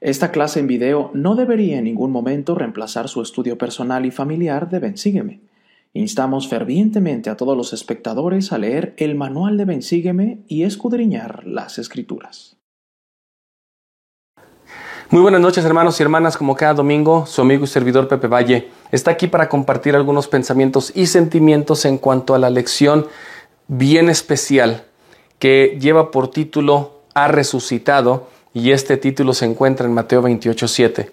Esta clase en video no debería en ningún momento reemplazar su estudio personal y familiar de Bensígueme. Instamos fervientemente a todos los espectadores a leer el manual de Bensígueme y escudriñar las escrituras. Muy buenas noches hermanos y hermanas, como cada domingo, su amigo y servidor Pepe Valle está aquí para compartir algunos pensamientos y sentimientos en cuanto a la lección bien especial que lleva por título Ha resucitado y este título se encuentra en Mateo 28.7.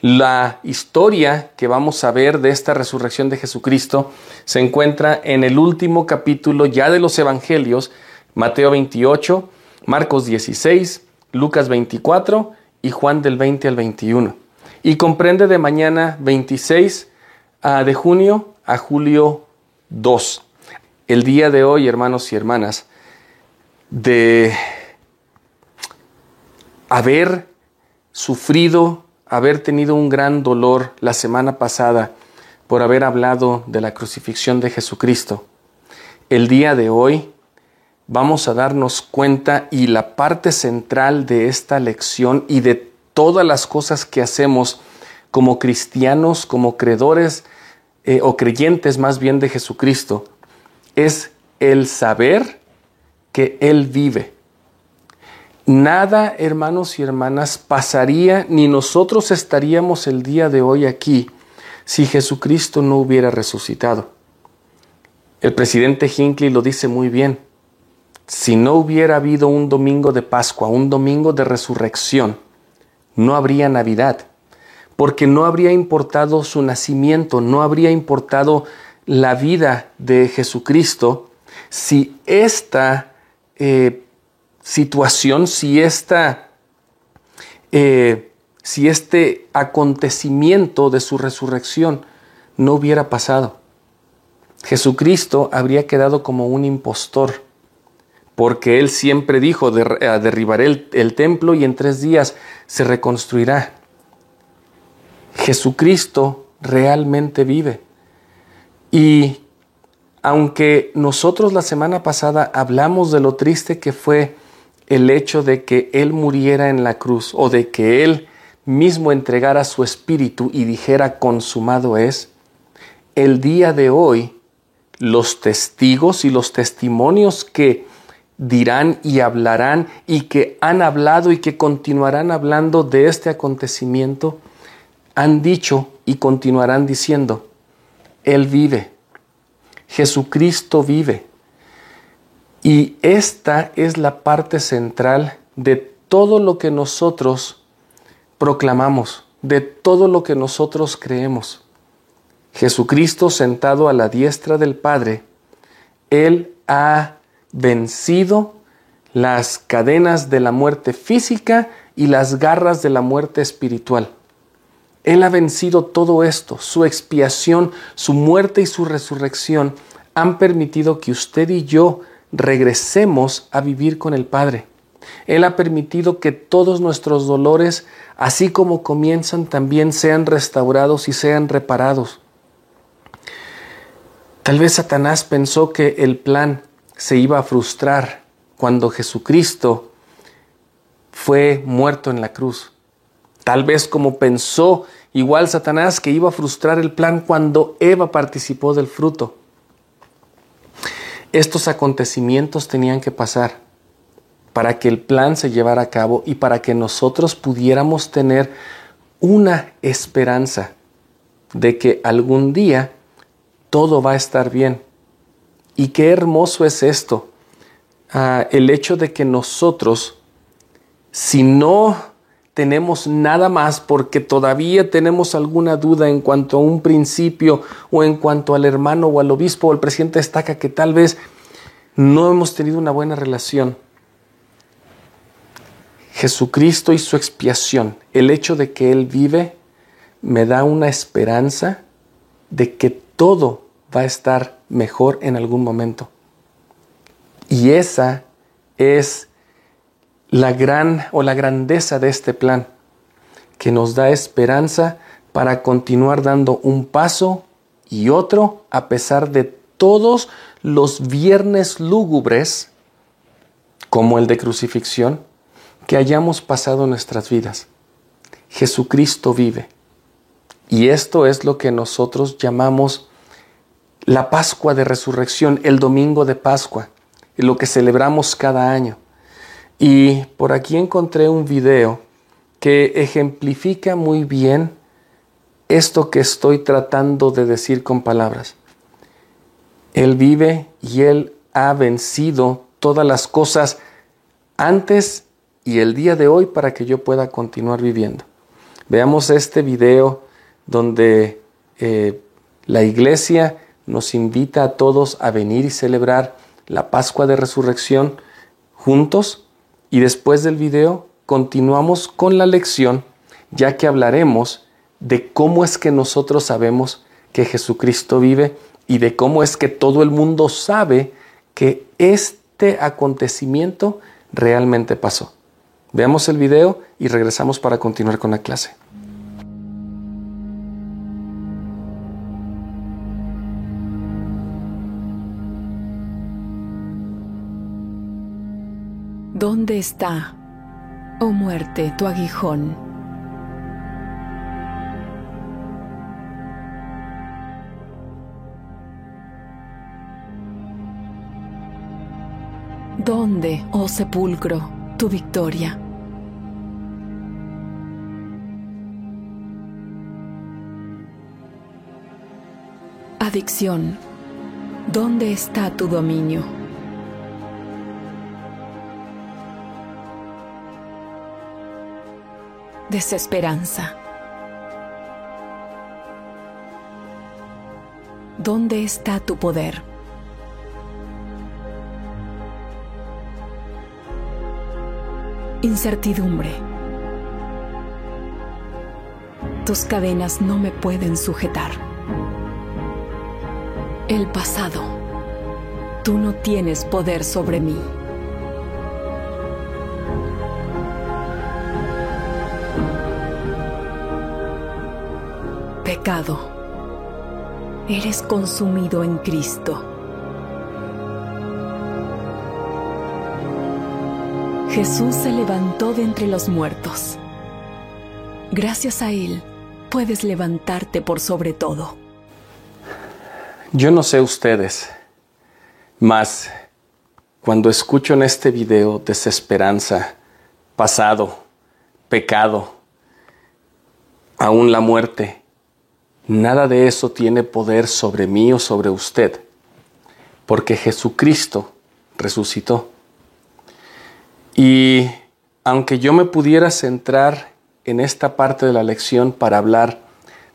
La historia que vamos a ver de esta resurrección de Jesucristo se encuentra en el último capítulo ya de los Evangelios, Mateo 28, Marcos 16, Lucas 24 y Juan del 20 al 21. Y comprende de mañana 26 ah, de junio a julio 2. El día de hoy, hermanos y hermanas, de haber sufrido, haber tenido un gran dolor la semana pasada por haber hablado de la crucifixión de Jesucristo. El día de hoy vamos a darnos cuenta y la parte central de esta lección y de todas las cosas que hacemos como cristianos, como creedores eh, o creyentes más bien de Jesucristo, es el saber que Él vive Nada, hermanos y hermanas, pasaría ni nosotros estaríamos el día de hoy aquí si Jesucristo no hubiera resucitado. El presidente Hinckley lo dice muy bien. Si no hubiera habido un domingo de Pascua, un domingo de resurrección, no habría Navidad, porque no habría importado su nacimiento, no habría importado la vida de Jesucristo si esta eh, situación, si, esta, eh, si este acontecimiento de su resurrección no hubiera pasado. Jesucristo habría quedado como un impostor, porque él siempre dijo, derribaré el, el templo y en tres días se reconstruirá. Jesucristo realmente vive. Y aunque nosotros la semana pasada hablamos de lo triste que fue el hecho de que Él muriera en la cruz o de que Él mismo entregara su espíritu y dijera consumado es, el día de hoy los testigos y los testimonios que dirán y hablarán y que han hablado y que continuarán hablando de este acontecimiento, han dicho y continuarán diciendo, Él vive, Jesucristo vive. Y esta es la parte central de todo lo que nosotros proclamamos, de todo lo que nosotros creemos. Jesucristo sentado a la diestra del Padre, Él ha vencido las cadenas de la muerte física y las garras de la muerte espiritual. Él ha vencido todo esto. Su expiación, su muerte y su resurrección han permitido que usted y yo regresemos a vivir con el Padre. Él ha permitido que todos nuestros dolores, así como comienzan, también sean restaurados y sean reparados. Tal vez Satanás pensó que el plan se iba a frustrar cuando Jesucristo fue muerto en la cruz. Tal vez como pensó igual Satanás que iba a frustrar el plan cuando Eva participó del fruto. Estos acontecimientos tenían que pasar para que el plan se llevara a cabo y para que nosotros pudiéramos tener una esperanza de que algún día todo va a estar bien. Y qué hermoso es esto, ah, el hecho de que nosotros, si no tenemos nada más porque todavía tenemos alguna duda en cuanto a un principio o en cuanto al hermano o al obispo o al presidente destaca que tal vez no hemos tenido una buena relación. Jesucristo y su expiación, el hecho de que Él vive, me da una esperanza de que todo va a estar mejor en algún momento. Y esa es la gran o la grandeza de este plan, que nos da esperanza para continuar dando un paso y otro a pesar de todos los viernes lúgubres, como el de crucifixión, que hayamos pasado en nuestras vidas. Jesucristo vive. Y esto es lo que nosotros llamamos la Pascua de Resurrección, el domingo de Pascua, lo que celebramos cada año. Y por aquí encontré un video que ejemplifica muy bien esto que estoy tratando de decir con palabras. Él vive y Él ha vencido todas las cosas antes y el día de hoy para que yo pueda continuar viviendo. Veamos este video donde eh, la iglesia nos invita a todos a venir y celebrar la Pascua de Resurrección juntos y después del video continuamos con la lección ya que hablaremos de cómo es que nosotros sabemos que Jesucristo vive y de cómo es que todo el mundo sabe que este acontecimiento realmente pasó. Veamos el video y regresamos para continuar con la clase. ¿Dónde está, oh muerte, tu aguijón? ¿Dónde, oh sepulcro, tu victoria? Adicción, ¿dónde está tu dominio? Desesperanza. ¿Dónde está tu poder? Incertidumbre. Tus cadenas no me pueden sujetar. El pasado. Tú no tienes poder sobre mí. Eres consumido en Cristo. Jesús se levantó de entre los muertos. Gracias a Él puedes levantarte por sobre todo. Yo no sé ustedes, mas cuando escucho en este video desesperanza, pasado, pecado, aún la muerte, nada de eso tiene poder sobre mí o sobre usted, porque Jesucristo resucitó. Y aunque yo me pudiera centrar en esta parte de la lección para hablar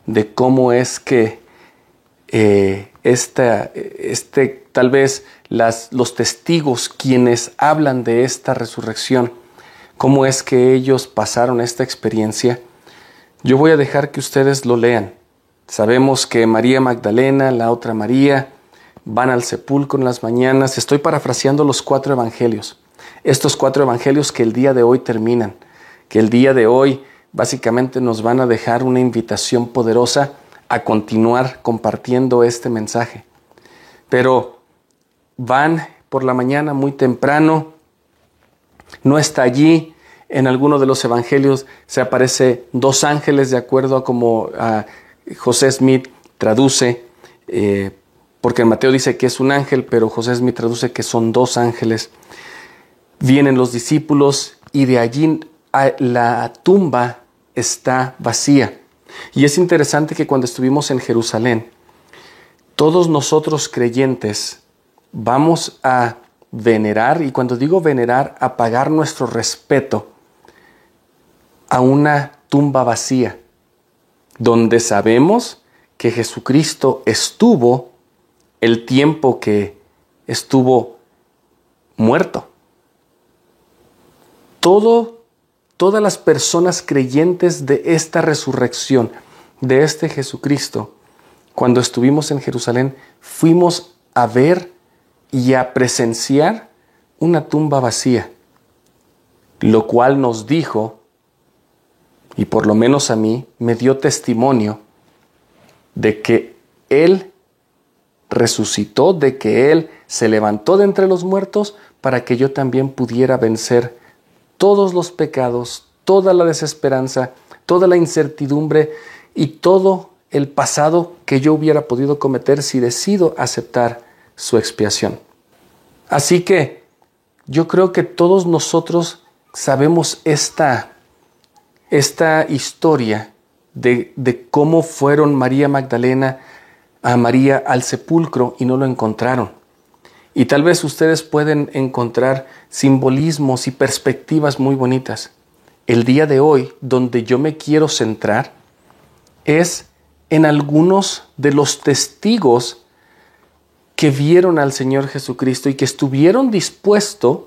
de cómo es que eh, este, tal vez las, los testigos quienes hablan de esta resurrección, cómo es que ellos pasaron esta experiencia, yo voy a dejar que ustedes lo lean. Sabemos que María Magdalena, la otra María, van al sepulcro en las mañanas. Estoy parafraseando los cuatro evangelios estos cuatro evangelios que el día de hoy terminan, que el día de hoy básicamente nos van a dejar una invitación poderosa a continuar compartiendo este mensaje. Pero van por la mañana muy temprano, no está allí, en alguno de los evangelios se aparece dos ángeles de acuerdo a como José Smith traduce, eh, porque Mateo dice que es un ángel, pero José Smith traduce que son dos ángeles. Vienen los discípulos y de allí la tumba está vacía. Y es interesante que cuando estuvimos en Jerusalén, todos nosotros creyentes vamos a venerar, y cuando digo venerar, a pagar nuestro respeto a una tumba vacía, donde sabemos que Jesucristo estuvo el tiempo que estuvo muerto. Todo, todas las personas creyentes de esta resurrección, de este Jesucristo, cuando estuvimos en Jerusalén, fuimos a ver y a presenciar una tumba vacía, lo cual nos dijo, y por lo menos a mí, me dio testimonio de que Él resucitó, de que Él se levantó de entre los muertos para que yo también pudiera vencer todos los pecados, toda la desesperanza, toda la incertidumbre y todo el pasado que yo hubiera podido cometer si decido aceptar su expiación. Así que yo creo que todos nosotros sabemos esta, esta historia de, de cómo fueron María Magdalena a María al sepulcro y no lo encontraron. Y tal vez ustedes pueden encontrar simbolismos y perspectivas muy bonitas. El día de hoy, donde yo me quiero centrar, es en algunos de los testigos que vieron al Señor Jesucristo y que estuvieron dispuestos,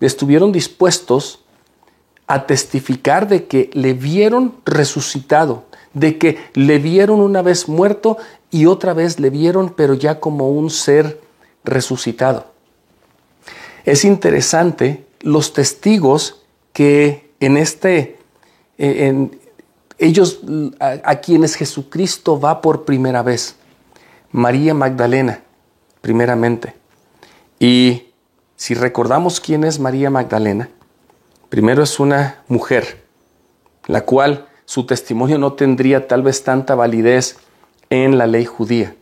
estuvieron dispuestos a testificar de que le vieron resucitado, de que le vieron una vez muerto y otra vez le vieron, pero ya como un ser resucitado. Es interesante los testigos que en este, eh, en, ellos a, quienes Jesucristo va por primera vez. María Magdalena, primeramente. Y si recordamos quién es María Magdalena, primero es una mujer, la cual su testimonio no tendría tal vez tanta validez en la ley judía.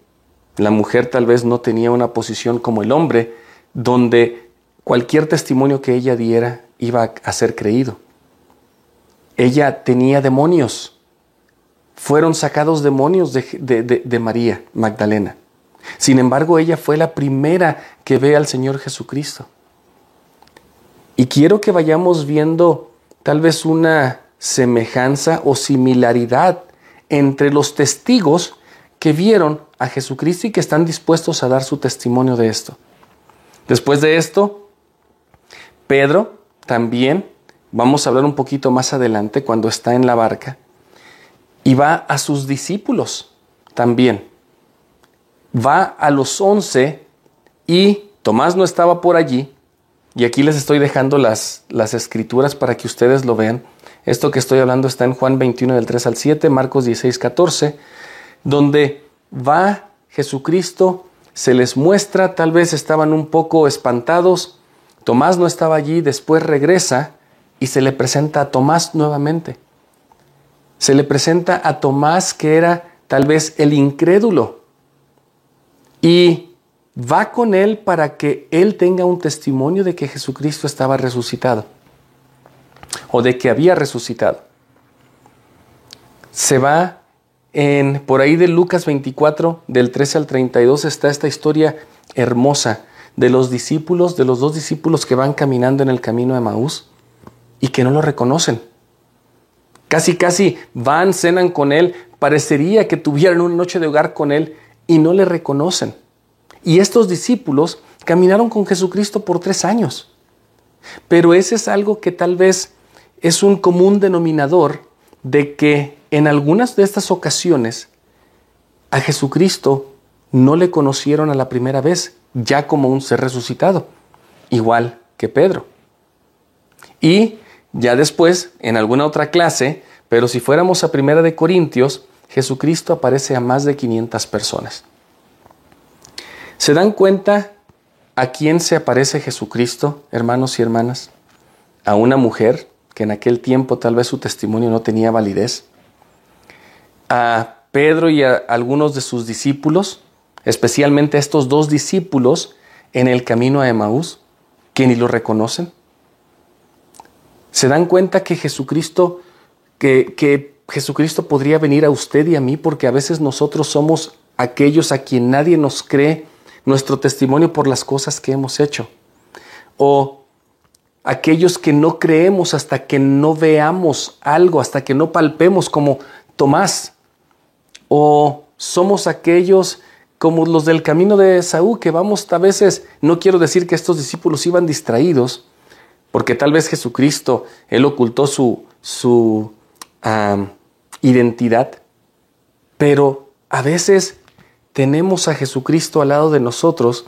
La mujer tal vez no tenía una posición como el hombre, donde cualquier testimonio que ella diera iba a ser creído. Ella tenía demonios. Fueron sacados demonios de, María Magdalena. Sin embargo, ella fue la primera que ve al Señor Jesucristo. Y quiero que vayamos viendo tal vez una semejanza o similaridad entre los testigos que vieron a Jesucristo y que están dispuestos a dar su testimonio de esto. Después de esto, Pedro también, vamos a hablar un poquito más adelante cuando está en la barca, y va a sus discípulos también. Va a los once y Tomás no estaba por allí, y aquí les estoy dejando las, las escrituras para que ustedes lo vean. Esto que estoy hablando está en Juan 21 del 3 al 7, Marcos 16, 14 donde va Jesucristo, se les muestra, tal vez estaban un poco espantados, Tomás no estaba allí, después regresa y se le presenta a Tomás nuevamente. Se le presenta a Tomás que era tal vez el incrédulo y va con él para que él tenga un testimonio de que Jesucristo estaba resucitado o de que había resucitado. Se va por ahí de Lucas 24, del 13 al 32, está esta historia hermosa de los discípulos, de los dos discípulos que van caminando en el camino de Maús y que no lo reconocen. Casi, casi van, cenan con él, parecería que tuvieran una noche de hogar con él y no le reconocen. Y estos discípulos caminaron con Jesucristo por tres años. Pero ese es algo que tal vez es un común denominador de que en algunas de estas ocasiones a Jesucristo no le conocieron a la primera vez, ya como un ser resucitado, igual que Pedro. Y ya después, en alguna otra clase, pero si fuéramos a Primera de Corintios, Jesucristo aparece a más de 500 personas. ¿Se dan cuenta a quién se aparece Jesucristo, hermanos y hermanas? A una mujer que en aquel tiempo tal vez su testimonio no tenía validez, a Pedro y a algunos de sus discípulos, especialmente a estos dos discípulos en el camino a Emaús, que ni lo reconocen. ¿Se dan cuenta que Jesucristo, que, que Jesucristo podría venir a usted y a mí porque a veces nosotros somos aquellos a quien nadie nos cree nuestro testimonio por las cosas que hemos hecho? O aquellos que no creemos hasta que no veamos algo, hasta que no palpemos como Tomás. O somos aquellos como los del camino de Saúl, que vamos a veces, no quiero decir que estos discípulos iban distraídos, porque tal vez Jesucristo, Él ocultó su, su identidad, pero a veces tenemos a Jesucristo al lado de nosotros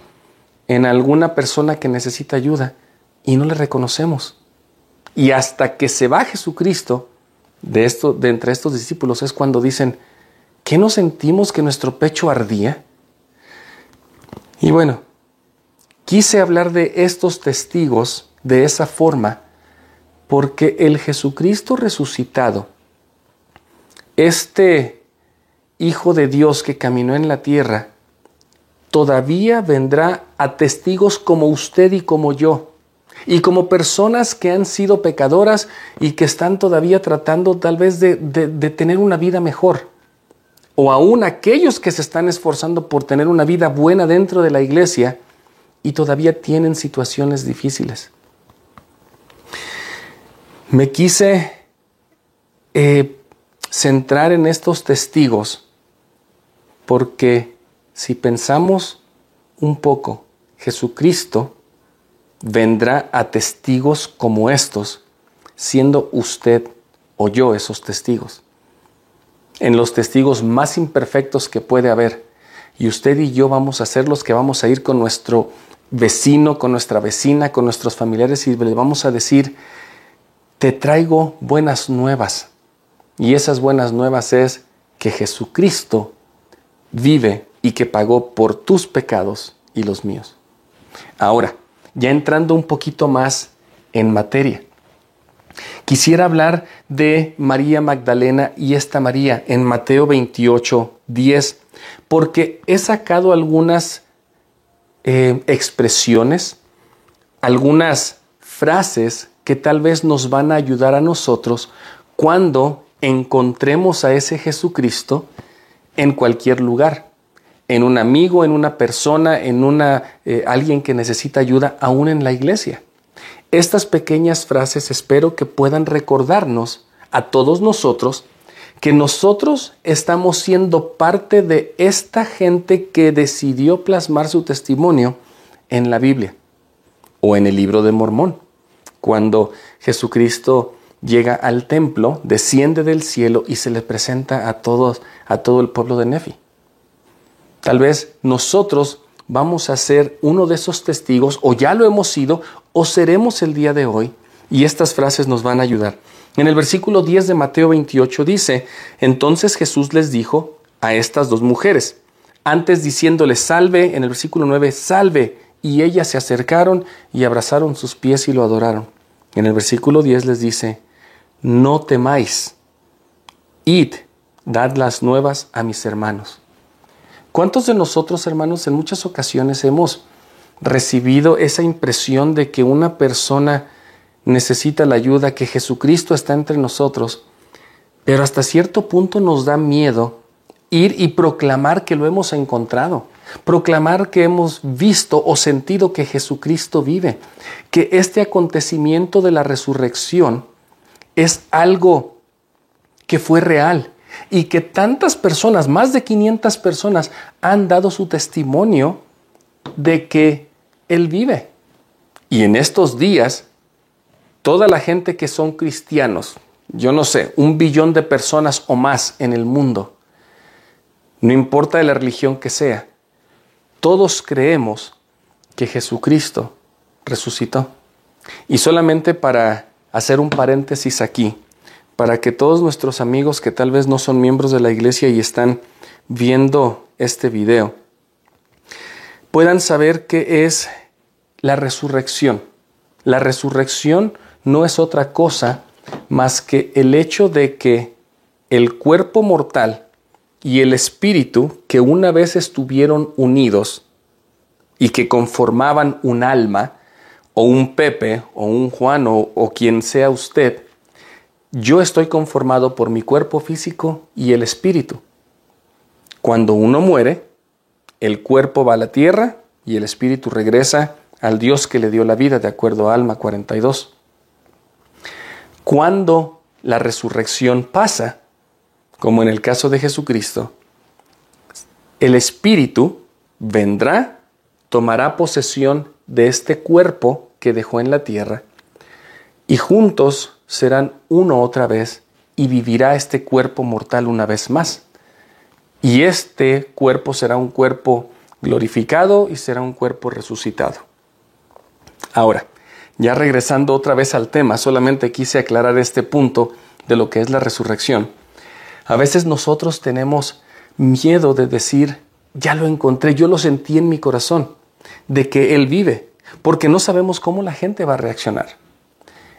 en alguna persona que necesita ayuda y no le reconocemos. Y hasta que se va Jesucristo de, esto, de entre estos discípulos es cuando dicen, ¿qué no sentimos que nuestro pecho ardía? Y bueno, quise hablar de estos testigos de esa forma porque el Jesucristo resucitado este Hijo de Dios que caminó en la tierra, todavía vendrá a testigos como usted y como yo, y como personas que han sido pecadoras y que están todavía tratando tal vez de, de tener una vida mejor o aún aquellos que se están esforzando por tener una vida buena dentro de la iglesia y todavía tienen situaciones difíciles. Me quise eh, centrar en estos testigos porque si pensamos un poco, Jesucristo vendrá a testigos como estos, siendo usted o yo esos testigos en los testigos más imperfectos que puede haber. Y usted y yo vamos a ser los que vamos a ir con nuestro vecino, con nuestra vecina, con nuestros familiares y le vamos a decir, te traigo buenas nuevas. Y esas buenas nuevas es que Jesucristo vive y que pagó por tus pecados y los míos. Ahora, ya entrando un poquito más en materia. Quisiera hablar de María Magdalena y esta María en Mateo 28, 10, porque he sacado algunas eh, expresiones, algunas frases que tal vez nos van a ayudar a nosotros cuando encontremos a ese Jesucristo en cualquier lugar, en un amigo, en una persona, en una eh, alguien que necesita ayuda, aún en la iglesia. Estas pequeñas frases espero que puedan recordarnos a todos nosotros que nosotros estamos siendo parte de esta gente que decidió plasmar su testimonio en la Biblia o en el libro de Mormón. Cuando Jesucristo llega al templo, desciende del cielo y se le presenta a todos, a todo el pueblo de Nefi. Tal vez nosotros vamos a ser uno de esos testigos, o ya lo hemos sido, o seremos el día de hoy, y estas frases nos van a ayudar. En el versículo 10 de Mateo 28 dice, entonces Jesús les dijo a estas dos mujeres, antes diciéndoles salve, en el versículo 9, salve, y ellas se acercaron y abrazaron sus pies y lo adoraron. En el versículo 10 les dice, no temáis, id, dad las nuevas a mis hermanos. ¿Cuántos de nosotros, hermanos, en muchas ocasiones hemos recibido esa impresión de que una persona necesita la ayuda, que Jesucristo está entre nosotros, pero hasta cierto punto nos da miedo ir y proclamar que lo hemos encontrado, proclamar que hemos visto o sentido que Jesucristo vive, que este acontecimiento de la resurrección es algo que fue real, y que tantas personas, más de 500 personas, han dado su testimonio de que Él vive. Y en estos días, toda la gente que son cristianos, yo no sé, un billón de personas o más en el mundo, no importa de la religión que sea, todos creemos que Jesucristo resucitó. Y solamente para hacer un paréntesis aquí, para que todos nuestros amigos que tal vez no son miembros de la iglesia y están viendo este video puedan saber qué es la resurrección. La resurrección no es otra cosa más que el hecho de que el cuerpo mortal y el espíritu que una vez estuvieron unidos y que conformaban un alma, o un Pepe, o un Juan, o, o quien sea usted, yo estoy conformado por mi cuerpo físico y el espíritu. Cuando uno muere, el cuerpo va a la tierra y el espíritu regresa al Dios que le dio la vida, de acuerdo a Alma 42. Cuando la resurrección pasa, como en el caso de Jesucristo, el espíritu vendrá, tomará posesión de este cuerpo que dejó en la tierra y juntos serán uno otra vez y vivirá este cuerpo mortal una vez más. Y este cuerpo será un cuerpo glorificado y será un cuerpo resucitado. Ahora, ya regresando otra vez al tema, solamente quise aclarar este punto de lo que es la resurrección. A veces nosotros tenemos miedo de decir, ya lo encontré, yo lo sentí en mi corazón, de que Él vive, porque no sabemos cómo la gente va a reaccionar.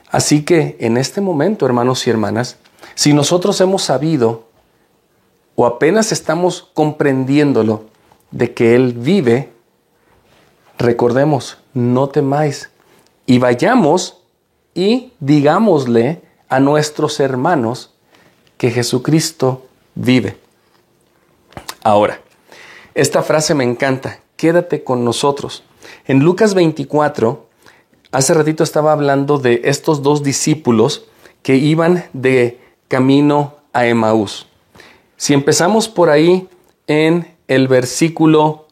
Así que en este momento, hermanos y hermanas, si nosotros hemos sabido o apenas estamos comprendiéndolo de que Él vive, recordemos, no temáis y vayamos y digámosle a nuestros hermanos que Jesucristo vive. Ahora, esta frase me encanta, quédate con nosotros. En Lucas 24, hace ratito estaba hablando de estos dos discípulos que iban de camino a Emaús. Si empezamos por ahí en el versículo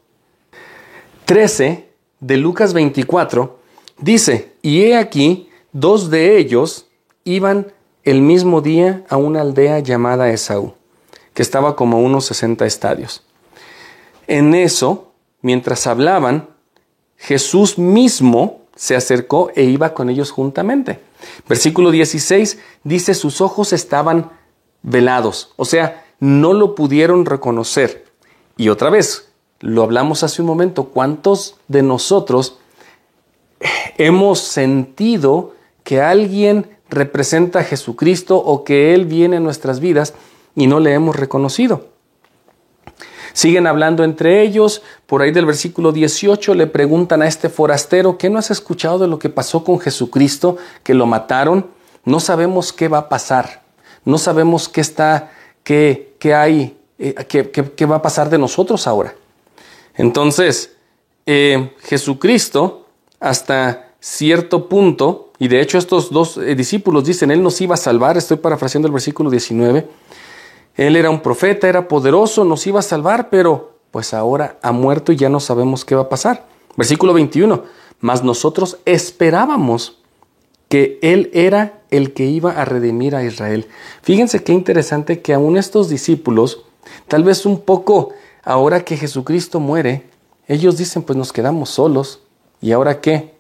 13 de Lucas 24, dice, y he aquí, dos de ellos iban el mismo día a una aldea llamada Esaú, que estaba como a unos 60 estadios. En eso, mientras hablaban, Jesús mismo se acercó e iba con ellos juntamente. Versículo 16 dice, sus ojos estaban velados, o sea, no lo pudieron reconocer. Y otra vez, lo hablamos hace un momento, ¿cuántos de nosotros hemos sentido que alguien representa a Jesucristo o que Él viene en nuestras vidas y no le hemos reconocido? Siguen hablando entre ellos, por ahí del versículo 18 le preguntan a este forastero, ¿qué no has escuchado de lo que pasó con Jesucristo, que lo mataron? No sabemos qué va a pasar, no sabemos qué está qué, hay, eh, qué, va a pasar de nosotros ahora. Entonces, eh, Jesucristo, hasta cierto punto, y de hecho estos dos eh, discípulos dicen, Él nos iba a salvar, estoy parafraseando el versículo 19, Él era un profeta, era poderoso, nos iba a salvar, pero pues ahora ha muerto y ya no sabemos qué va a pasar. Versículo 21, mas nosotros esperábamos que Él era el que iba a redimir a Israel. Fíjense qué interesante que aún estos discípulos, tal vez un poco ahora que Jesucristo muere, ellos dicen, pues nos quedamos solos. ¿Y ahora qué?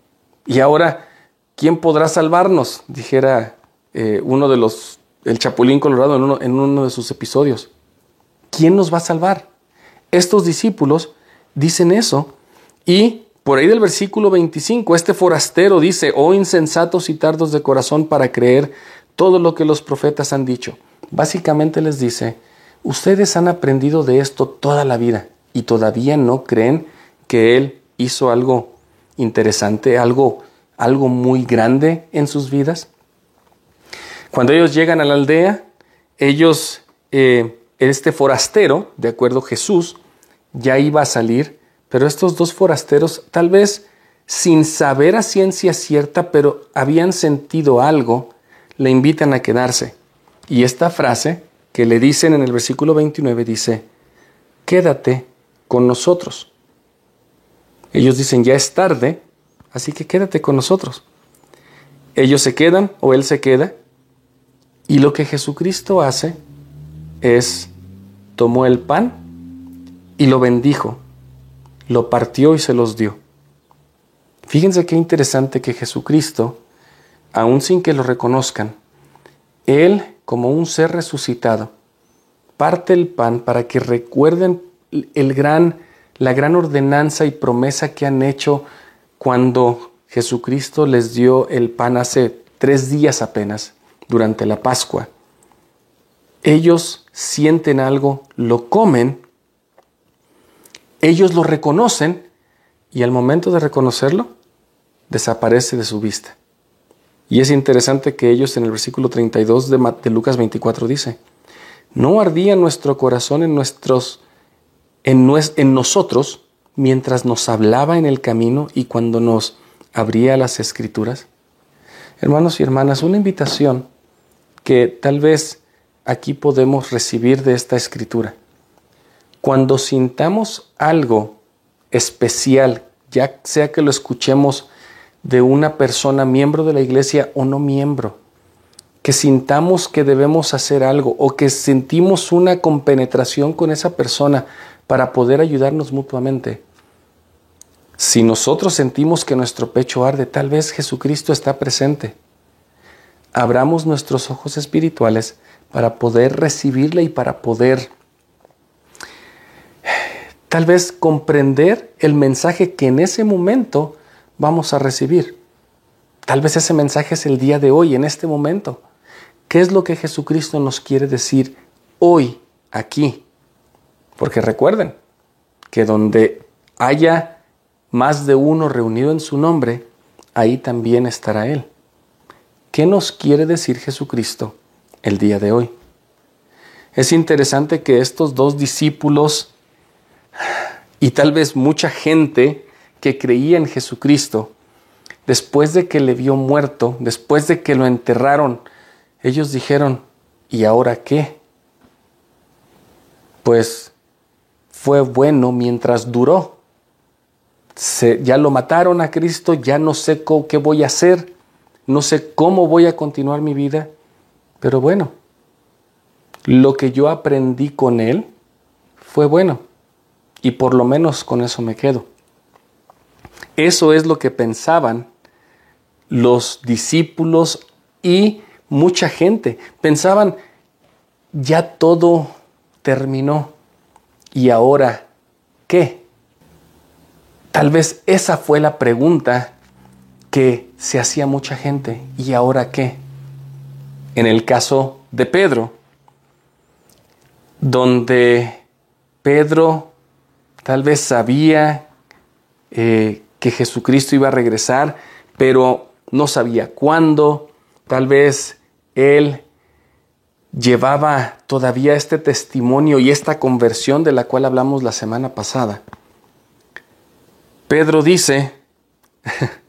¿Y ahora quién podrá salvarnos? Dijera eh, uno de los, el Chapulín Colorado en uno, de sus episodios. ¿Quién nos va a salvar? Estos discípulos dicen eso y por ahí del versículo 25, este forastero dice, oh insensatos y tardos de corazón para creer todo lo que los profetas han dicho. Básicamente les dice, ustedes han aprendido de esto toda la vida y todavía no creen que Él hizo algo interesante, algo, algo muy grande en sus vidas. Cuando ellos llegan a la aldea, ellos, eh, este forastero, de acuerdo a Jesús, ya iba a salir pero estos dos forasteros, tal vez sin saber a ciencia cierta, pero habían sentido algo, le invitan a quedarse. Y esta frase que le dicen en el versículo 29 dice, quédate con nosotros. Ellos dicen, ya es tarde, así que quédate con nosotros. Ellos se quedan o Él se queda. Y lo que Jesucristo hace es, tomó el pan y lo bendijo lo partió y se los dio. Fíjense qué interesante que Jesucristo, aun sin que lo reconozcan, Él, como un ser resucitado, parte el pan para que recuerden el gran, la gran ordenanza y promesa que han hecho cuando Jesucristo les dio el pan hace tres días apenas, durante la Pascua. Ellos sienten algo, lo comen ellos lo reconocen y al momento de reconocerlo, desaparece de su vista. Y es interesante que ellos en el versículo 32 de, Lucas 24 dice, no ardía nuestro corazón en, nuestros, en, en nosotros mientras nos hablaba en el camino y cuando nos abría las escrituras. Hermanos y hermanas, una invitación que tal vez aquí podemos recibir de esta escritura cuando sintamos algo especial, ya sea que lo escuchemos de una persona miembro de la iglesia o no miembro, que sintamos que debemos hacer algo o que sentimos una compenetración con esa persona para poder ayudarnos mutuamente. Si nosotros sentimos que nuestro pecho arde, tal vez Jesucristo está presente. Abramos nuestros ojos espirituales para poder recibirle y para poder tal vez comprender el mensaje que en ese momento vamos a recibir. Tal vez ese mensaje es el día de hoy, en este momento. ¿Qué es lo que Jesucristo nos quiere decir hoy, aquí? Porque recuerden que donde haya más de uno reunido en su nombre, ahí también estará Él. ¿Qué nos quiere decir Jesucristo el día de hoy? Es interesante que estos dos discípulos y tal vez mucha gente que creía en Jesucristo, después de que le vio muerto, después de que lo enterraron, ellos dijeron, ¿y ahora qué? Pues fue bueno mientras duró. ya lo mataron a Cristo, ya no sé qué voy a hacer, no sé cómo voy a continuar mi vida, pero bueno, lo que yo aprendí con Él fue bueno y por lo menos con eso me quedo. Eso es lo que pensaban los discípulos y mucha gente. Pensaban, ya todo terminó. ¿Y ahora qué? Tal vez esa fue la pregunta que se hacía mucha gente. ¿Y ahora qué? En el caso de Pedro, donde Pedro tal vez sabía eh, que Jesucristo iba a regresar, pero no sabía cuándo, tal vez él llevaba todavía este testimonio y esta conversión de la cual hablamos la semana pasada. Pedro dice,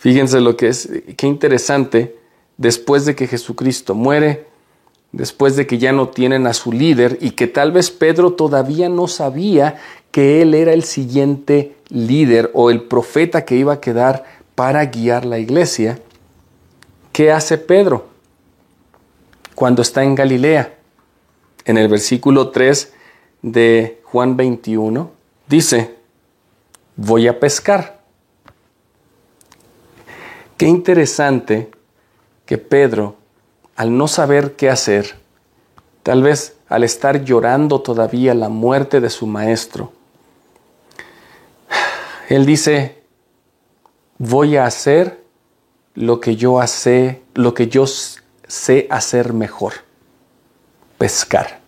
fíjense lo que es, qué interesante, después de que Jesucristo muere, después de que ya no tienen a su líder y que tal vez Pedro todavía no sabía que él era el siguiente líder o el profeta que iba a quedar para guiar la iglesia, ¿qué hace Pedro cuando está en Galilea? En el versículo 3 de Juan 21 dice, voy a pescar. Qué interesante que Pedro al no saber qué hacer, tal vez al estar llorando todavía la muerte de su maestro, él dice, voy a hacer lo que yo lo que yo sé hacer mejor, pescar.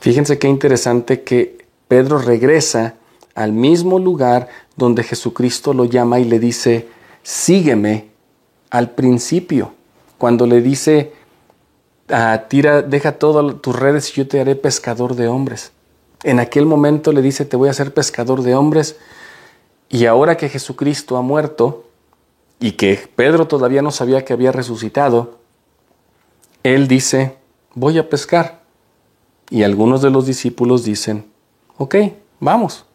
Fíjense qué interesante que Pedro regresa al mismo lugar donde Jesucristo lo llama y le dice, sígueme al principio cuando le dice, tira, deja todas tus redes y yo te haré pescador de hombres. En aquel momento le dice, te voy a hacer pescador de hombres. Y ahora que Jesucristo ha muerto y que Pedro todavía no sabía que había resucitado, él dice, voy a pescar. Y algunos de los discípulos dicen, ok, vamos.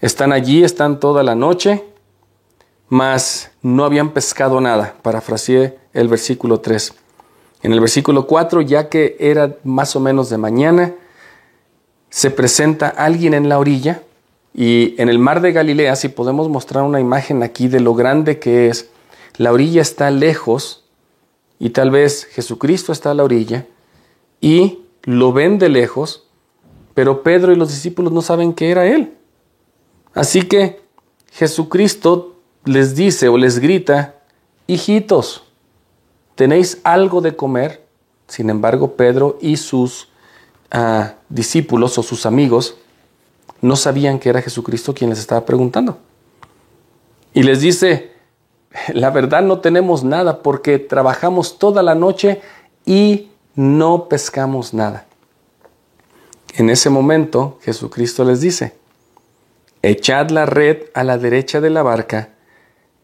Están allí, están toda la noche, mas no habían pescado nada. Parafraseé el versículo 3. En el versículo 4, ya que era más o menos de mañana, se presenta alguien en la orilla y en el mar de Galilea, si podemos mostrar una imagen aquí de lo grande que es, la orilla está lejos y tal vez Jesucristo está a la orilla y lo ven de lejos, pero Pedro y los discípulos no saben que era Él. Así que Jesucristo les dice o les grita, hijitos, ¿tenéis algo de comer? Sin embargo, Pedro y sus ah, discípulos o sus amigos no sabían que era Jesucristo quien les estaba preguntando. Y les dice, la verdad no tenemos nada porque trabajamos toda la noche y no pescamos nada. En ese momento Jesucristo les dice, echad la red a la derecha de la barca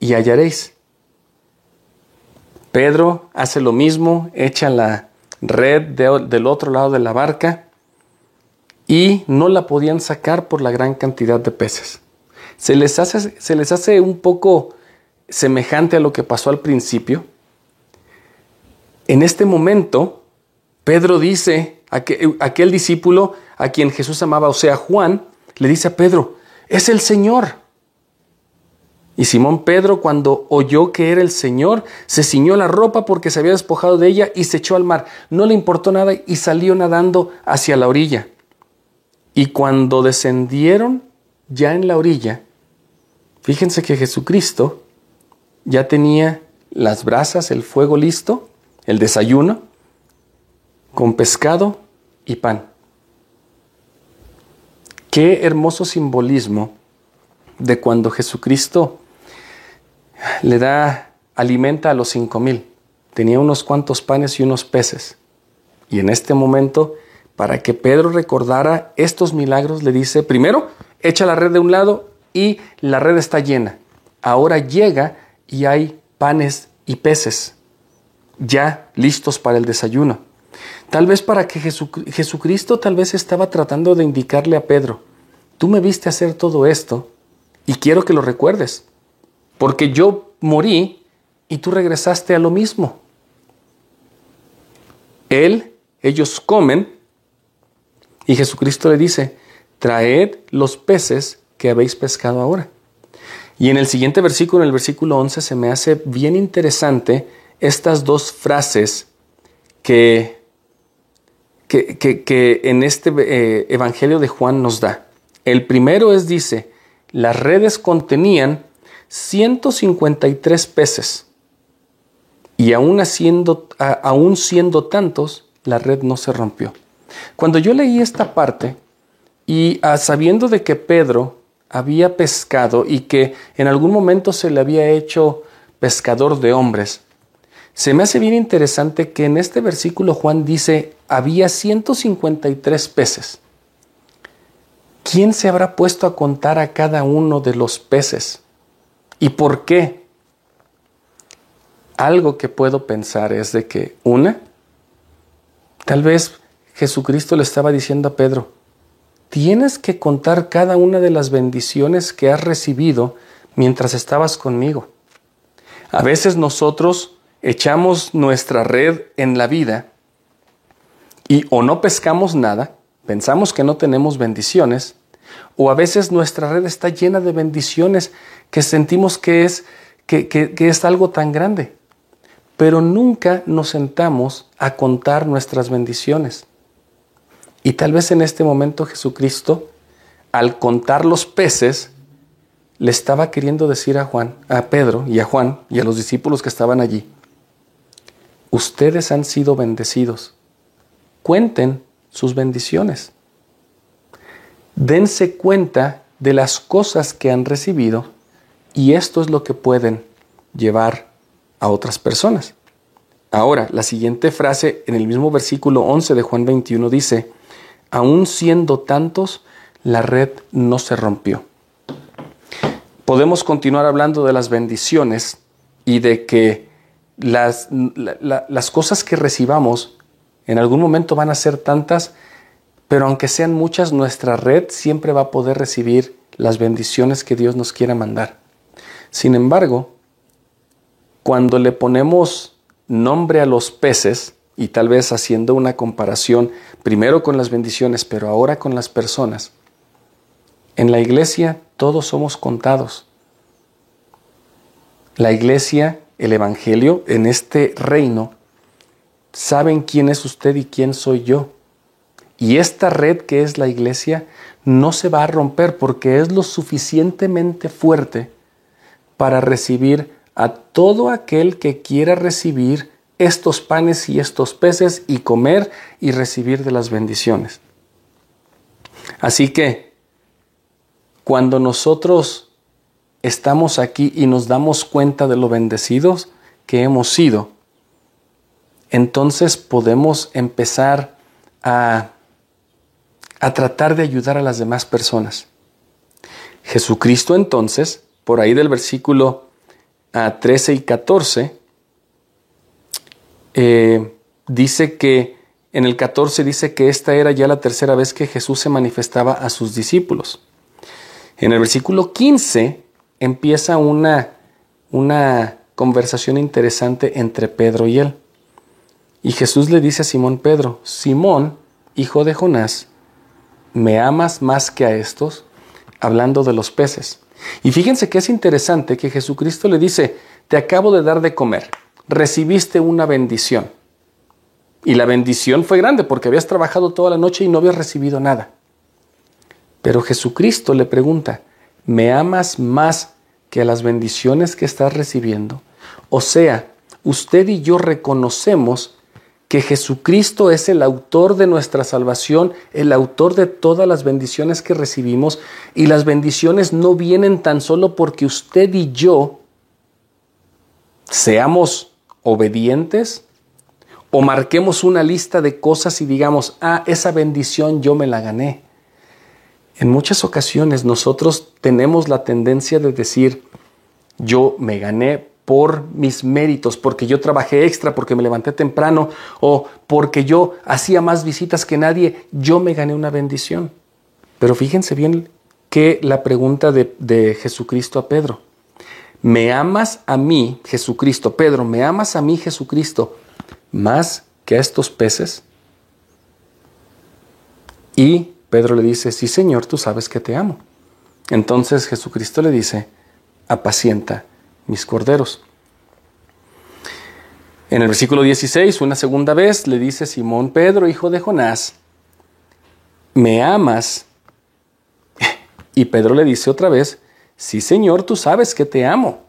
y hallaréis. Pedro hace lo mismo, echa la red del otro lado de la barca y no la podían sacar por la gran cantidad de peces. Se les hace, se les hace un poco semejante a lo que pasó al principio. En este momento, Pedro dice, aquel, aquel discípulo a quien Jesús amaba, o sea, Juan, le dice a Pedro, es el Señor. Y Simón Pedro, cuando oyó que era el Señor, se ciñó la ropa porque se había despojado de ella y se echó al mar. No le importó nada y salió nadando hacia la orilla. Y cuando descendieron ya en la orilla, fíjense que Jesucristo ya tenía las brasas, el fuego listo, el desayuno, con pescado y pan. Qué hermoso simbolismo de cuando Jesucristo le da, alimenta a los cinco mil. Tenía unos cuantos panes y unos peces. Y en este momento, para que Pedro recordara estos milagros, le dice, primero, echa la red de un lado y la red está llena. Ahora llega y hay panes y peces ya listos para el desayuno. Tal vez para que Jesucristo tal vez estaba tratando de indicarle a Pedro, tú me viste hacer todo esto y quiero que lo recuerdes, porque yo morí y tú regresaste a lo mismo. Él, ellos comen y Jesucristo le dice, traed los peces que habéis pescado ahora. Y en el siguiente versículo, en el versículo 11, se me hace bien interesante estas dos frases que, que, en este eh, Evangelio de Juan nos da. El primero es, dice, las redes contenían 153 peces y aún, haciendo, aún siendo tantos, la red no se rompió. Cuando yo leí esta parte y ah, sabiendo de que Pedro había pescado y que en algún momento se le había hecho pescador de hombres, se me hace bien interesante que en este versículo Juan dice, había 153 peces. ¿Quién se habrá puesto a contar a cada uno de los peces? ¿Y por qué? Algo que puedo pensar es de que, una, tal vez Jesucristo le estaba diciendo a Pedro, tienes que contar cada una de las bendiciones que has recibido mientras estabas conmigo. A veces nosotros echamos nuestra red en la vida y o no pescamos nada, pensamos que no tenemos bendiciones, o a veces nuestra red está llena de bendiciones que sentimos que es, que, que es algo tan grande, pero nunca nos sentamos a contar nuestras bendiciones. Y tal vez en este momento Jesucristo, al contar los peces, le estaba queriendo decir a Juan, a Pedro y a Juan y a los discípulos que estaban allí, ustedes han sido bendecidos. Cuenten sus bendiciones. Dense cuenta de las cosas que han recibido y esto es lo que pueden llevar a otras personas. Ahora, la siguiente frase en el mismo versículo 11 de Juan 21 dice, aún siendo tantos, la red no se rompió. Podemos continuar hablando de las bendiciones y de que las, las cosas que recibamos en algún momento van a ser tantas, pero aunque sean muchas, nuestra red siempre va a poder recibir las bendiciones que Dios nos quiera mandar. Sin embargo, cuando le ponemos nombre a los peces, y tal vez haciendo una comparación primero con las bendiciones, pero ahora con las personas, en la iglesia todos somos contados. La iglesia el Evangelio, en este reino, saben quién es usted y quién soy yo. Y esta red que es la iglesia no se va a romper porque es lo suficientemente fuerte para recibir a todo aquel que quiera recibir estos panes y estos peces y comer y recibir de las bendiciones. Así que cuando nosotros estamos aquí y nos damos cuenta de lo bendecidos que hemos sido, entonces podemos empezar a, a tratar de ayudar a las demás personas. Jesucristo entonces, por ahí del versículo a 13 y 14, eh, dice que en el 14 dice que esta era ya la tercera vez que Jesús se manifestaba a sus discípulos. En el versículo 15 empieza una, una conversación interesante entre Pedro y él. Y Jesús le dice a Simón Pedro, Simón, hijo de Jonás, ¿me amas más que a estos? Hablando de los peces. Y fíjense que es interesante que Jesucristo le dice, te acabo de dar de comer, recibiste una bendición. Y la bendición fue grande porque habías trabajado toda la noche y no habías recibido nada. Pero Jesucristo le pregunta, ¿me amas más que a las bendiciones que estás recibiendo? O sea, usted y yo reconocemos que Jesucristo es el autor de nuestra salvación, el autor de todas las bendiciones que recibimos, y las bendiciones no vienen tan solo porque usted y yo seamos obedientes o marquemos una lista de cosas y digamos, ah, esa bendición yo me la gané. En muchas ocasiones nosotros tenemos la tendencia de decir, yo me gané por mis méritos, porque yo trabajé extra, porque me levanté temprano o porque yo hacía más visitas que nadie, yo me gané una bendición. Pero fíjense bien que la pregunta de, Jesucristo a Pedro. ¿Me amas a mí, Jesucristo? Pedro, ¿me amas a mí, Jesucristo, más que a estos peces? Y Pedro le dice, sí, Señor, tú sabes que te amo. Entonces Jesucristo le dice, apacienta mis corderos. En el versículo 16, una segunda vez, le dice Simón Pedro, hijo de Jonás, ¿me amas? Y Pedro le dice otra vez, sí Señor, tú sabes que te amo.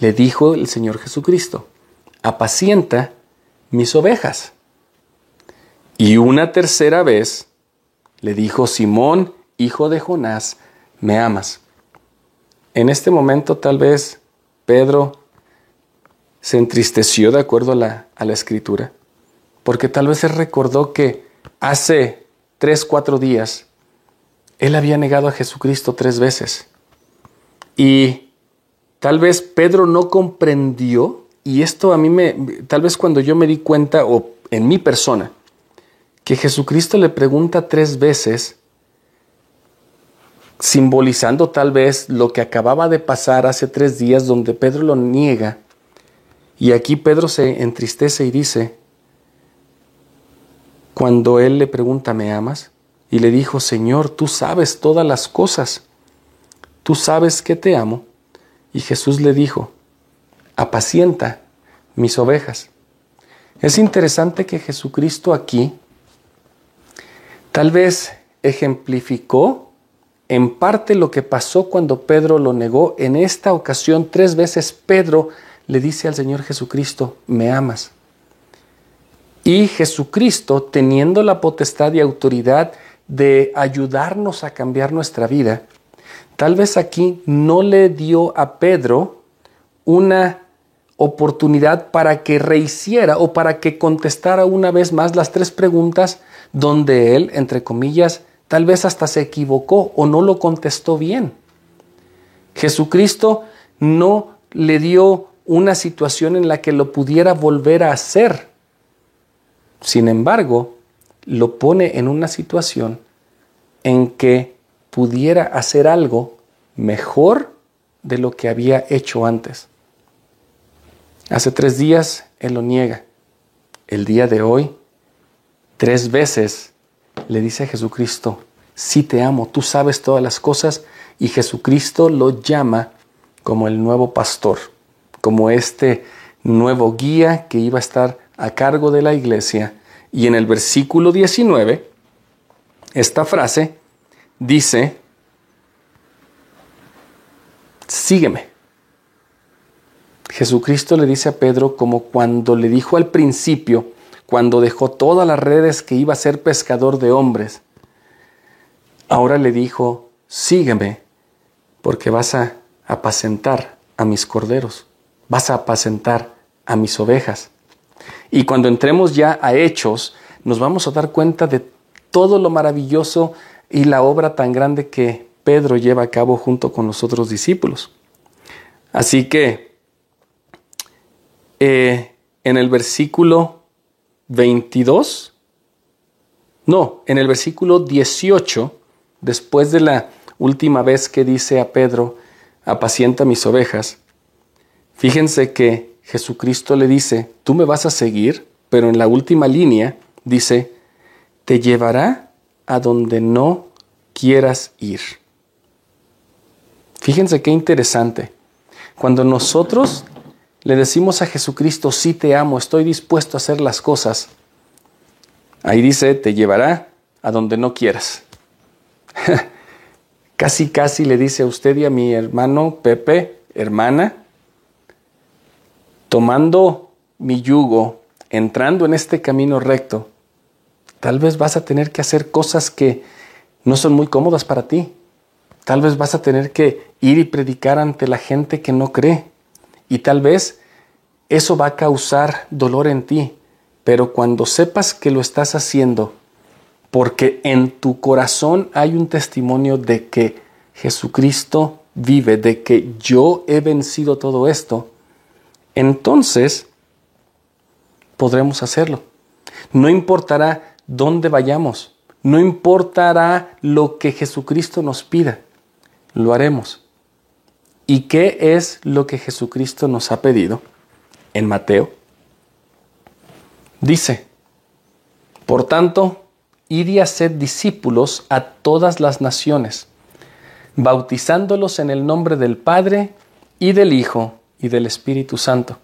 Le dijo el Señor Jesucristo, apacienta mis ovejas. Y una tercera vez le dijo, Simón, hijo de Jonás, ¿me amas? En este momento tal vez Pedro se entristeció de acuerdo a la, a la escritura, porque tal vez él recordó que hace tres, cuatro días él había negado a Jesucristo tres veces. Y tal vez Pedro no comprendió, y esto a mí me, tal vez cuando yo me di cuenta, o en mi persona, que Jesucristo le pregunta tres veces, simbolizando tal vez lo que acababa de pasar hace tres días donde Pedro lo niega. Y aquí Pedro se entristece y dice, cuando él le pregunta, ¿me amas? Y le dijo, Señor, tú sabes todas las cosas, tú sabes que te amo. Y Jesús le dijo, apacienta mis ovejas. Es interesante que Jesucristo aquí tal vez ejemplificó en parte lo que pasó cuando Pedro lo negó. En esta ocasión, tres veces Pedro le dice al Señor Jesucristo, me amas. Y Jesucristo, teniendo la potestad y autoridad de ayudarnos a cambiar nuestra vida, tal vez aquí no le dio a Pedro una oportunidad para que rehiciera o para que contestara una vez más las tres preguntas donde él, entre comillas, Tal vez hasta se equivocó o no lo contestó bien. Jesucristo no le dio una situación en la que lo pudiera volver a hacer. Sin embargo, lo pone en una situación en que pudiera hacer algo mejor de lo que había hecho antes. Hace tres días Él lo niega. El día de hoy, tres veces le dice a Jesucristo, sí te amo, tú sabes todas las cosas, y Jesucristo lo llama como el nuevo pastor, como este nuevo guía que iba a estar a cargo de la iglesia. Y en el versículo 19, esta frase dice, sígueme. Jesucristo le dice a Pedro como cuando le dijo al principio, cuando dejó todas las redes que iba a ser pescador de hombres. Ahora le dijo, sígueme, porque vas a apacentar a mis corderos, vas a apacentar a mis ovejas. Y cuando entremos ya a hechos, nos vamos a dar cuenta de todo lo maravilloso y la obra tan grande que Pedro lleva a cabo junto con los otros discípulos. Así que eh, en el versículo 22, no, en el versículo 18, después de la última vez que dice a Pedro, apacienta mis ovejas, fíjense que Jesucristo le dice, tú me vas a seguir, pero en la última línea dice, te llevará a donde no quieras ir. Fíjense qué interesante. Cuando nosotros le decimos a Jesucristo, sí te amo, estoy dispuesto a hacer las cosas, ahí dice, te llevará a donde no quieras. casi, casi le dice a usted y a mi hermano Pepe, hermana, tomando mi yugo entrando en este camino recto, tal vez vas a tener que hacer cosas que no son muy cómodas para ti. Tal vez vas a tener que ir y predicar ante la gente que no cree. Y tal vez eso va a causar dolor en ti. Pero cuando sepas que lo estás haciendo, porque en tu corazón hay un testimonio de que Jesucristo vive, de que yo he vencido todo esto, entonces podremos hacerlo. No importará dónde vayamos, no importará lo que Jesucristo nos pida, lo haremos. ¿Y qué es lo que Jesucristo nos ha pedido? En Mateo. Dice, por tanto, id y haced discípulos a todas las naciones, bautizándolos en el nombre del Padre y del Hijo y del Espíritu Santo,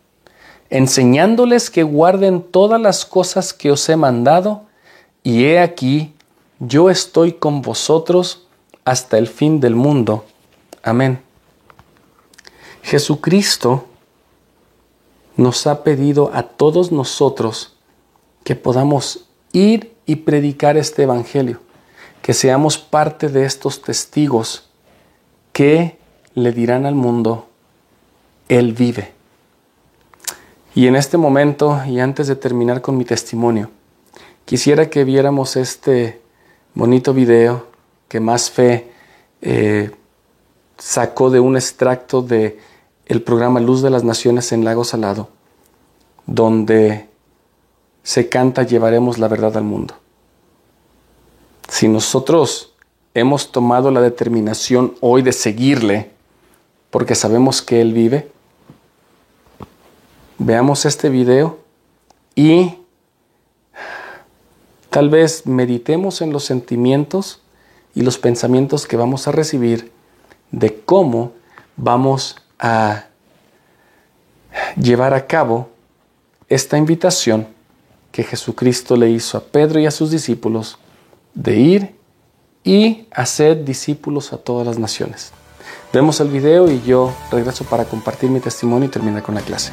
enseñándoles que guarden todas las cosas que os he mandado, y he aquí, yo estoy con vosotros hasta el fin del mundo. Amén. Jesucristo nos ha pedido a todos nosotros que podamos ir y predicar este Evangelio, que seamos parte de estos testigos que le dirán al mundo, Él vive. Y en este momento, y antes de terminar con mi testimonio, quisiera que viéramos este bonito video que Más Fe eh, sacó de un extracto de el programa Luz de las Naciones en Lago Salado, donde se canta Llevaremos la verdad al mundo. Si nosotros hemos tomado la determinación hoy de seguirle, porque sabemos que Él vive, veamos este video y Tal vez meditemos en los sentimientos y los pensamientos que vamos a recibir de cómo vamos a llevar a cabo esta invitación que Jesucristo le hizo a Pedro y a sus discípulos de ir y hacer discípulos a todas las naciones. Vemos el video y yo regreso para compartir mi testimonio y terminar con la clase.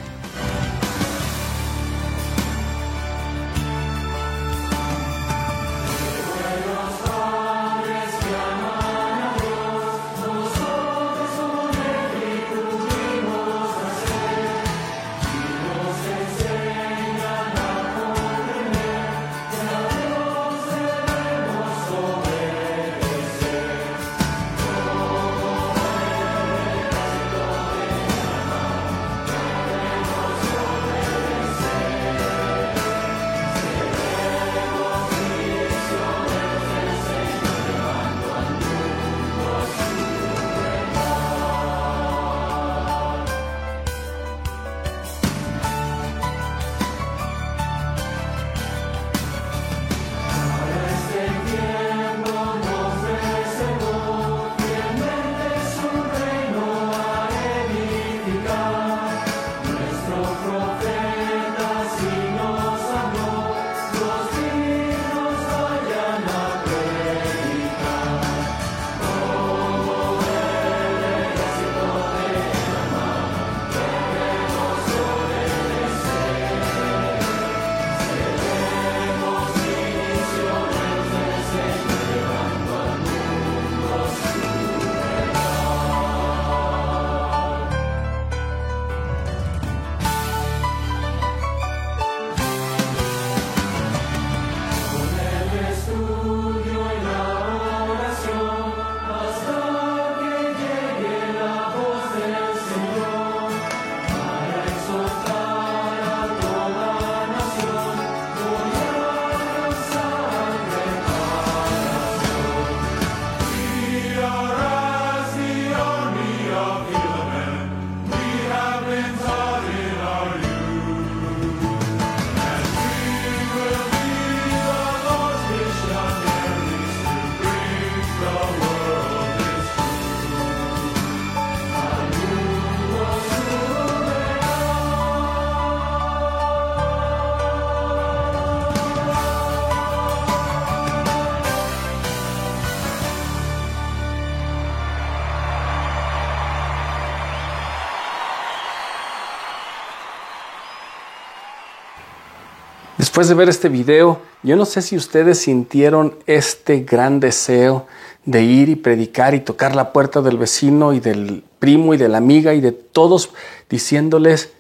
Después de ver este video, yo no sé si ustedes sintieron este gran deseo de ir y predicar y tocar la puerta del vecino y del primo y de la amiga y de todos diciéndoles,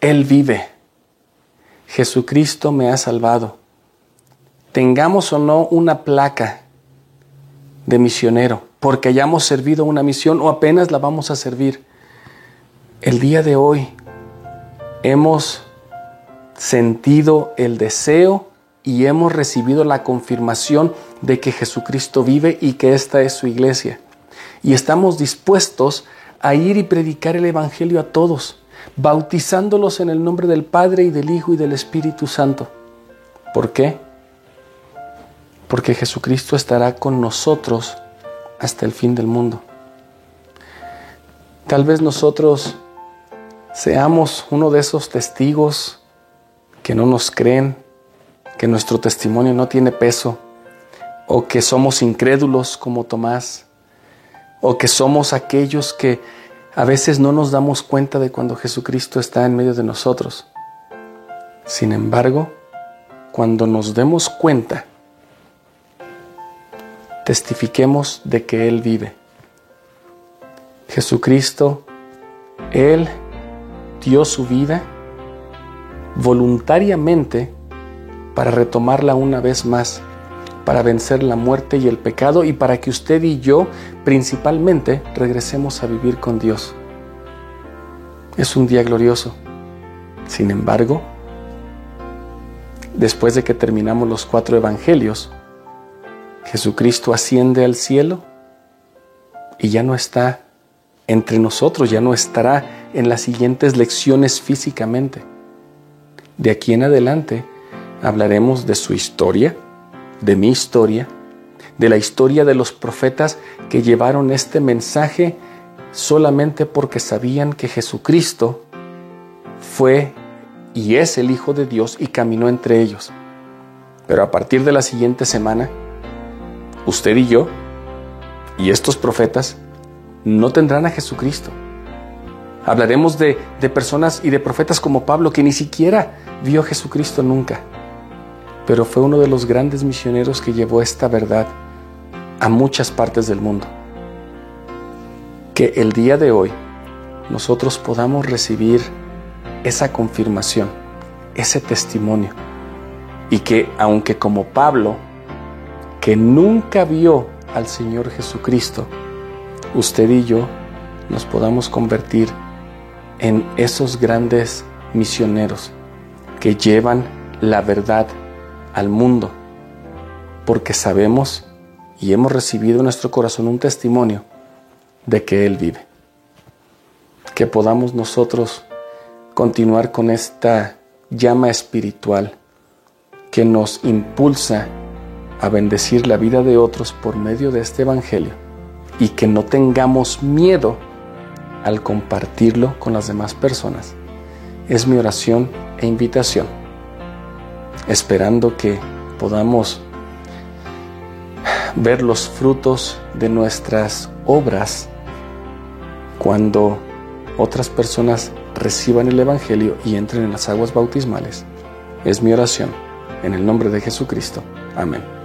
Él vive. Jesucristo me ha salvado. Tengamos o no una placa de misionero, porque hayamos servido una misión o apenas la vamos a servir. El día de hoy hemos sentido el deseo y hemos recibido la confirmación de que Jesucristo vive y que esta es su iglesia. Y estamos dispuestos a ir y predicar el Evangelio a todos, bautizándolos en el nombre del Padre y del Hijo y del Espíritu Santo. ¿Por qué? Porque Jesucristo estará con nosotros hasta el fin del mundo. Tal vez nosotros seamos uno de esos testigos que no nos creen, que nuestro testimonio no tiene peso, o que somos incrédulos como Tomás, o que somos aquellos que a veces no nos damos cuenta de cuando Jesucristo está en medio de nosotros. Sin embargo, cuando nos demos cuenta, testifiquemos de que Él vive. Jesucristo, Él dio su vida voluntariamente para retomarla una vez más, para vencer la muerte y el pecado y para que usted y yo principalmente regresemos a vivir con Dios. Es un día glorioso. Sin embargo, después de que terminamos los cuatro evangelios, Jesucristo asciende al cielo y ya no está entre nosotros, ya no estará en las siguientes lecciones físicamente. De aquí en adelante hablaremos de su historia, de mi historia, de la historia de los profetas que llevaron este mensaje solamente porque sabían que Jesucristo fue y es el Hijo de Dios y caminó entre ellos. Pero a partir de la siguiente semana, usted y yo y estos profetas no tendrán a Jesucristo. Hablaremos de, de, personas y de profetas como Pablo que ni siquiera vio a Jesucristo nunca, pero fue uno de los grandes misioneros que llevó esta verdad a muchas partes del mundo. Que el día de hoy nosotros podamos recibir esa confirmación, ese testimonio, y que aunque como Pablo, que nunca vio al Señor Jesucristo, usted y yo nos podamos convertir en esos grandes misioneros que llevan la verdad al mundo, porque sabemos y hemos recibido en nuestro corazón un testimonio de que Él vive. Que podamos nosotros continuar con esta llama espiritual que nos impulsa a bendecir la vida de otros por medio de este Evangelio y que no tengamos miedo al compartirlo con las demás personas. Es mi oración e invitación, esperando que podamos ver los frutos de nuestras obras cuando otras personas reciban el Evangelio y entren en las aguas bautismales. Es mi oración, en el nombre de Jesucristo. Amén.